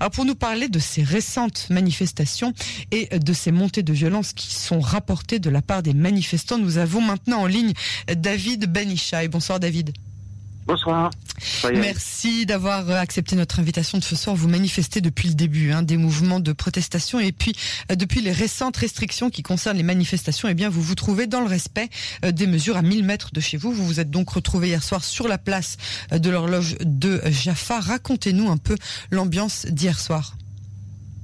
Alors pour nous parler de ces récentes manifestations et de ces montées de violence qui sont rapportées de la part des manifestants, nous avons maintenant en ligne David Benichai. Bonsoir David. Bonsoir. Merci d'avoir accepté notre invitation de ce soir. Vous manifestez depuis le début hein, des mouvements de protestation et puis euh, depuis les récentes restrictions qui concernent les manifestations, eh bien vous vous trouvez dans le respect euh, des mesures à 1000 mètres de chez vous. Vous vous êtes donc retrouvé hier soir sur la place euh, de l'horloge de Jaffa. Racontez-nous un peu l'ambiance d'hier soir.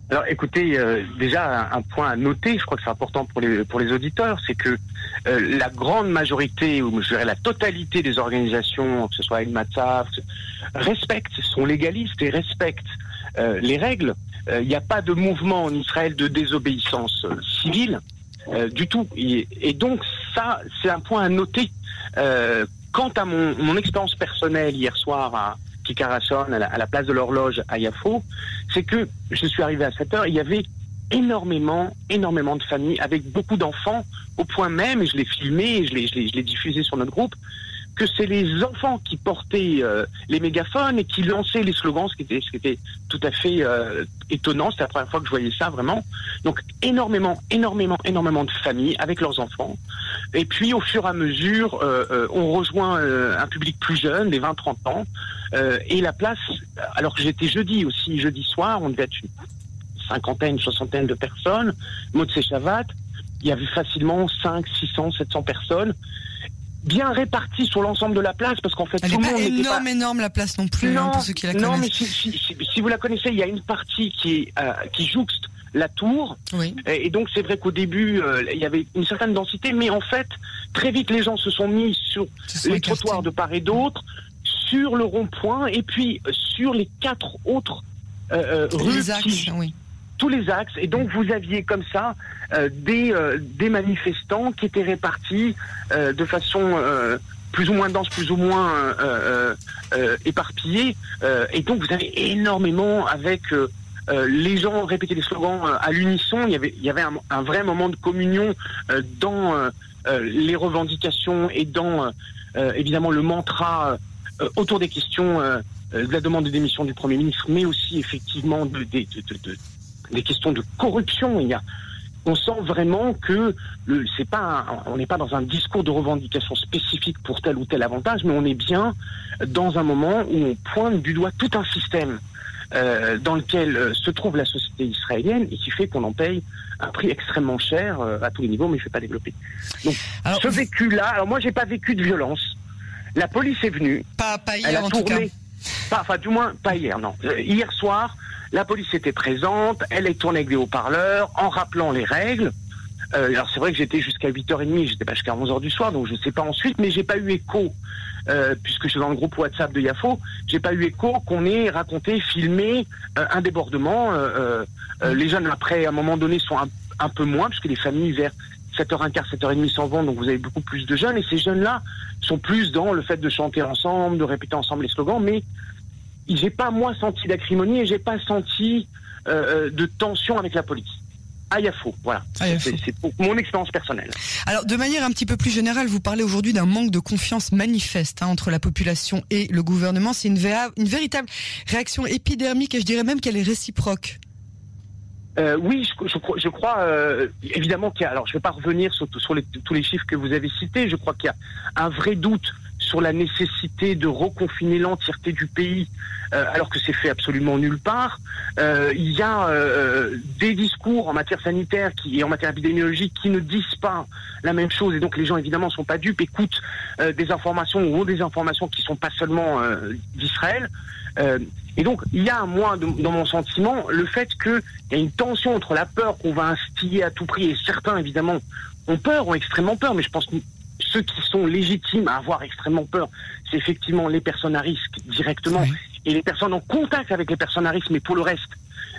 Alors écoutez, euh, déjà un, point à noter, je crois que c'est important pour les, pour les auditeurs, c'est que euh, la grande majorité, ou je dirais la totalité des organisations, que ce soit El Matzaf, respectent, sont légalistes et respectent euh, les règles. Il n'y a pas de mouvement en Israël de désobéissance civile du tout. Et, et donc ça, c'est un point à noter. quant à mon, mon expérience personnelle hier soir à, qui carachonne à la, place de l'horloge à Yafo, c'est que je suis arrivé à 7 heure, il y avait énormément, énormément de familles avec beaucoup d'enfants, au point même, et je l'ai filmé, et je l'ai diffusé sur notre groupe, que c'est les enfants qui portaient euh, les mégaphones et qui lançaient les slogans, ce qui était, ce qui était tout à fait euh, étonnant. C'était la première fois que je voyais ça vraiment. Donc énormément, énormément, énormément de familles avec leurs enfants. Et puis au fur et à mesure, euh, on rejoint un public plus jeune, des 20-30 ans. et la place, alors que j'étais jeudi aussi, jeudi soir, on devait être une cinquantaine, soixantaine de personnes. Maud Chavat, il y avait facilement 5, 600, 700 personnes bien répartie sur l'ensemble de la place parce qu'en fait Elle tout le monde pas énorme énorme la place non plus hein, pour ceux qui la non, connaissent. mais si, si, si, vous la connaissez, il y a une partie qui est euh, qui jouxte la tour oui. et, et donc c'est vrai qu'au début euh, il y avait une certaine densité mais en fait très vite les gens se sont mis sur Se les trottoirs de part et d'autre sur le rond-point et puis euh, sur les quatre autres euh, rues les qui- axes, oui. Tous les axes et donc vous aviez comme ça euh, des euh, des manifestants qui étaient répartis euh, de façon plus ou moins dense, plus ou moins éparpillée et donc vous avez énormément avec les gens répétaient les slogans à l'unisson. Il y avait il y avait un, vrai moment de communion dans les revendications et dans évidemment le mantra autour des questions de la demande de démission du Premier ministre, mais aussi effectivement de- des questions de corruption. Il y a, on sent vraiment que le, c'est pas, on n'est pas dans un discours de revendication spécifique pour tel ou tel avantage, mais on est bien dans un moment où on pointe du doigt tout un système euh, dans lequel euh, se trouve la société israélienne et qui fait qu'on en paye un prix extrêmement cher euh, à tous les niveaux, mais je ne vais pas développer. Donc, Alors, ce vécu-là, alors moi, j'ai pas vécu de violence. La police est venue, pas, pas elle hier a en tout cas. Pas, enfin, du moins, pas hier, non. Euh, hier soir, la police était présente, elle est tournée avec des haut-parleurs, en rappelant les règles. Euh, alors, c'est vrai que j'étais jusqu'à 8h30, j'étais pas jusqu'à 11h du soir, donc je sais pas ensuite, mais j'ai pas eu écho, euh, puisque je suis dans le groupe WhatsApp de Yafo, j'ai pas eu écho qu'on ait raconté, filmé euh, un débordement. Les jeunes, après, à un moment donné, sont un, un peu moins, puisque les familles, vers 7h15, 7h30 s'en vont, donc vous avez beaucoup plus de jeunes, et ces jeunes-là sont plus dans le fait de chanter ensemble, de répéter ensemble les slogans, mais j'ai pas moi senti d'acrimonie et j'ai pas senti euh, euh, de tension avec la police. À Yafo, voilà. Yafo. C'est- mon expérience personnelle. Alors, de manière un petit peu plus générale, vous parlez aujourd'hui d'un manque de confiance manifeste hein, entre la population et le gouvernement. C'est une, véritable réaction épidermique et je dirais même qu'elle est réciproque. Euh, oui, je, je crois, je crois, euh, évidemment qu'il y a. Alors, je ne vais pas revenir sur, sur les- tous les chiffres que vous avez cités. Je crois qu'il y a un vrai doute sur la nécessité de reconfiner l'entièreté du pays, euh, alors que c'est fait absolument nulle part. Euh, il y a euh, des discours en matière sanitaire et en matière épidémiologique qui ne disent pas la même chose, et donc les gens évidemment sont pas dupes, écoutent des informations ou ont des informations qui sont pas seulement d'Israël. Et donc, il y a, moi, dans mon sentiment, le fait qu'il y a une tension entre la peur qu'on va instiller à tout prix, et certains, évidemment, ont peur, ont extrêmement peur, mais je pense ceux qui sont légitimes à avoir extrêmement peur, c'est effectivement les personnes à risque directement, Oui. et les personnes en contact avec les personnes à risque, mais pour le reste,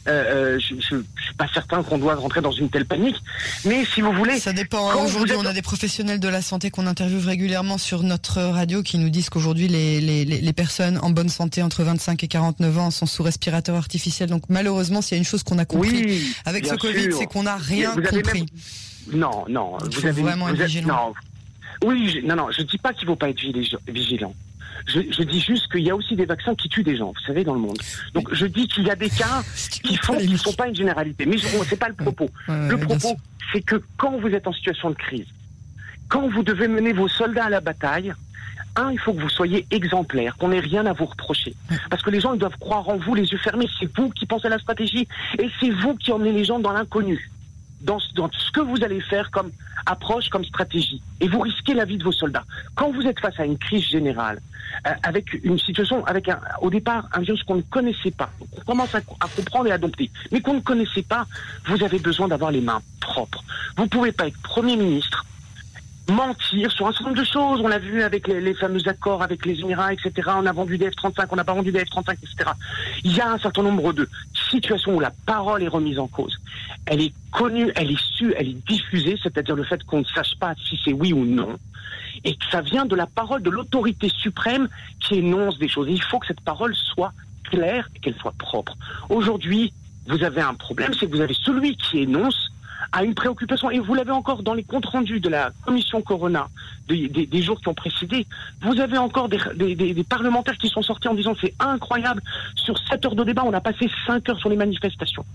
euh, euh, je ne suis pas certain qu'on doive rentrer dans une telle panique. Mais si vous voulez, Ça dépend. Quand Aujourd'hui, vous êtes- on a des professionnels de la santé qu'on interviewe régulièrement sur notre radio qui nous disent qu'aujourd'hui, les, les, les personnes en bonne santé entre 25 et 49 ans sont sous respirateur artificiel. Donc, malheureusement, s'il y a une chose qu'on a compris oui, avec ce Covid, c'est qu'on n'a rien Vous compris. même- Non, non. Vous faut avez vraiment vous êtes-. Non. Oui, je, non, non. Je dis pas qu'il faut pas être vigi- vigilant. Je, dis juste qu'il y a aussi des vaccins qui tuent des gens, vous savez, dans le monde. Donc je dis qu'il y a des cas qui font, qui ne sont pas une généralité. Mais ce n'est pas le propos. le propos, c'est que quand vous êtes en situation de crise, quand vous devez mener vos soldats à la bataille, un, il faut que vous soyez exemplaire, qu'on n'ait rien à vous reprocher. Parce que les gens, ils doivent croire en vous, les yeux fermés. C'est vous qui pensez à la stratégie et c'est vous qui emmenez les gens dans l'inconnu dans, ce que vous allez faire comme approche, comme stratégie. Et vous risquez la vie de vos soldats. Quand vous êtes face à une crise générale, euh, avec une situation, avec au départ un virus qu'on ne connaissait pas, qu'on commence à, à, comprendre et à adopter, mais qu'on ne connaissait pas, vous avez besoin d'avoir les mains propres. Vous ne pouvez pas être Premier ministre, mentir sur un certain nombre de choses. On l'a vu avec les, fameux accords avec les Émirats, etc. On a vendu des F-35, on n'a pas vendu des F-35, etc. Il y a un certain nombre de situations où la parole est remise en cause. Elle est connue, elle est sue, elle est diffusée, c'est-à-dire le fait qu'on ne sache pas si c'est oui ou non. Et que ça vient de la parole de l'autorité suprême qui énonce des choses. il faut que cette parole soit claire et qu'elle soit propre. Aujourd'hui, vous avez un problème, c'est que vous avez celui qui énonce à une préoccupation. Et vous l'avez encore dans les comptes rendus de la commission Corona des, jours qui ont précédé. Vous avez encore des, parlementaires qui sont sortis en disant c'est incroyable. Sur 7 heures de débat, on a passé 5 heures sur les manifestations.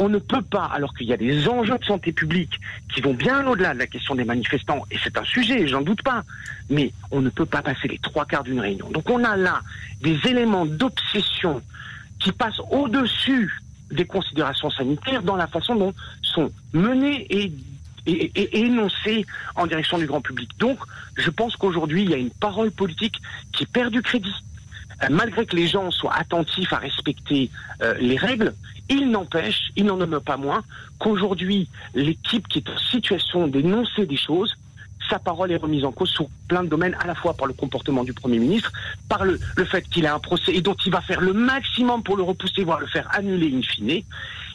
On ne peut pas, alors qu'il y a des enjeux de santé publique qui vont bien au-delà de la question des manifestants, et c'est un sujet, j'en doute pas, mais on ne peut pas passer les trois quarts d'une réunion. Donc on a là des éléments d'obsession qui passent au-dessus des considérations sanitaires dans la façon dont sont menées et, énoncées en direction du grand public. Donc, je pense qu'aujourd'hui, il y a une parole politique qui perd du crédit. Euh, malgré que les gens soient attentifs à respecter euh, les règles, il n'empêche, il n'en demeure pas moins, qu'aujourd'hui, l'équipe qui est en situation d'énoncer des choses sa parole est remise en cause sur plein de domaines, à la fois par le comportement du Premier ministre, par le, fait qu'il a un procès et dont il va faire le maximum pour le repousser, voire le faire annuler in fine.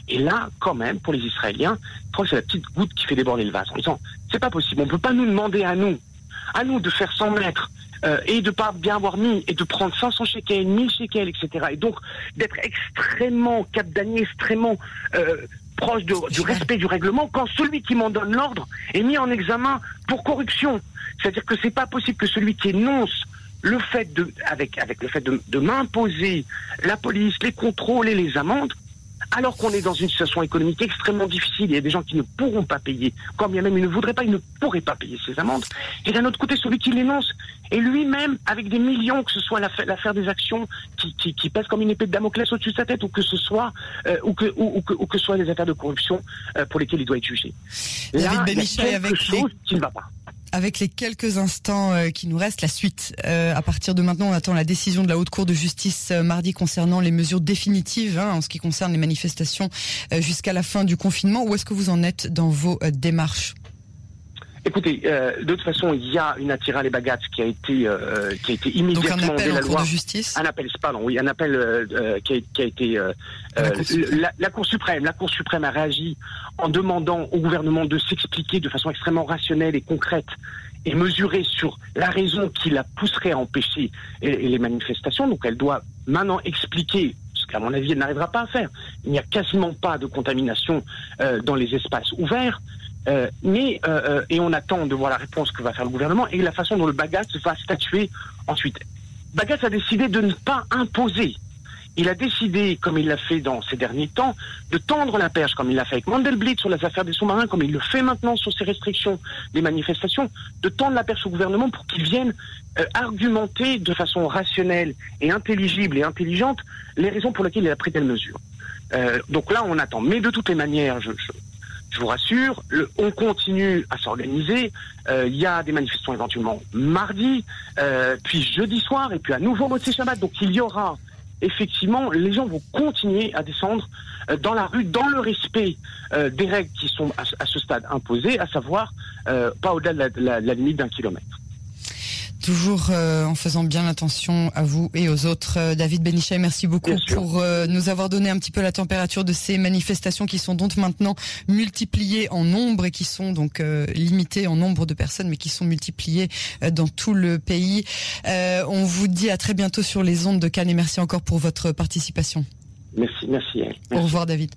Et là, quand même, pour les Israéliens, je crois que c'est la petite goutte qui fait déborder le vase. En disant, c'est pas possible, on peut pas nous demander à nous, à nous de faire 100 mètres euh, et de pas bien avoir mis et de prendre 500 shekels, 1000 shekels, etc. Et donc d'être extrêmement cap extrêmement euh, proche du respect du règlement quand celui qui m'en donne l'ordre est mis en examen pour corruption. C'est-à-dire que c'est pas possible que celui qui énonce le fait de, avec, avec le fait de, de m'imposer la police, les contrôles et les amendes, alors qu'on est dans une situation économique extrêmement difficile, il y a des gens qui ne pourront pas payer, quand bien même ils ne voudraient pas, ils ne pourraient pas payer ces amendes. Et d'un autre côté, celui qui l'énonce, et lui-même, avec des millions, que ce soit l'affaire des actions qui, qui, qui pèsent comme une épée de Damoclès au-dessus de sa tête, ou que ce soit, euh, ou, que, ou, que, ou que ce soit des affaires de corruption euh, pour lesquelles il doit être jugé. Là, il y a quelque chose qui ne va pas avec les quelques instants euh, qui nous restent, la suite. Euh, à partir de maintenant, on attend la décision de la Haute Cour de justice euh, mardi concernant les mesures définitives hein, en ce qui concerne les manifestations jusqu'à la fin du confinement. Où est-ce que vous en êtes dans vos démarches? Écoutez, euh, de toute façon, il y a une attira les bagages qui a été euh, qui a été immédiatement Donc un appel la Cour de justice? Un appel, pardon, oui, un appel euh, qui, a, qui, a, été la cour, la, la, cour, suprême. La Cour suprême a réagi en demandant au gouvernement de s'expliquer de façon extrêmement rationnelle et concrète et mesurée sur la raison qui la pousserait à empêcher les manifestations. Donc, elle doit maintenant expliquer ce qu'à mon avis, elle n'arrivera pas à faire. Il n'y a quasiment pas de contamination dans les espaces ouverts. Euh, mais euh, euh, et on attend de voir la réponse que va faire le gouvernement et la façon dont le Bagat va statuer ensuite. Bagat a décidé de ne pas imposer. Il a décidé, comme il l'a fait dans ces derniers temps, de tendre la perche, comme il l'a fait avec Mandelblit sur les affaires des sous-marins, comme il le fait maintenant sur ces restrictions des manifestations, de tendre la perche au gouvernement pour qu'il vienne argumenter de façon rationnelle et intelligible et intelligente les raisons pour lesquelles il a pris telle mesure. donc là, on attend. Mais de toutes les manières, je, je je vous rassure, on continue à s'organiser. Euh, il y a des manifestations éventuellement mardi, euh, puis jeudi soir, et puis à nouveau Motsé Shabbat. Donc il y aura effectivement, les gens vont continuer à descendre euh, dans la rue dans le respect euh, des règles qui sont à, ce stade imposées, à savoir euh, pas au-delà de la limite d'un kilomètre. Toujours euh, en faisant bien attention à vous et aux autres. Euh, David Benichet, merci beaucoup pour euh, nous avoir donné un petit peu la température de ces manifestations qui sont donc maintenant multipliées en nombre et qui sont donc limitées en nombre de personnes, mais qui sont multipliées dans tout le pays. on vous dit à très bientôt sur les ondes de Cannes et merci encore pour votre participation. Merci, merci. merci. Au revoir David.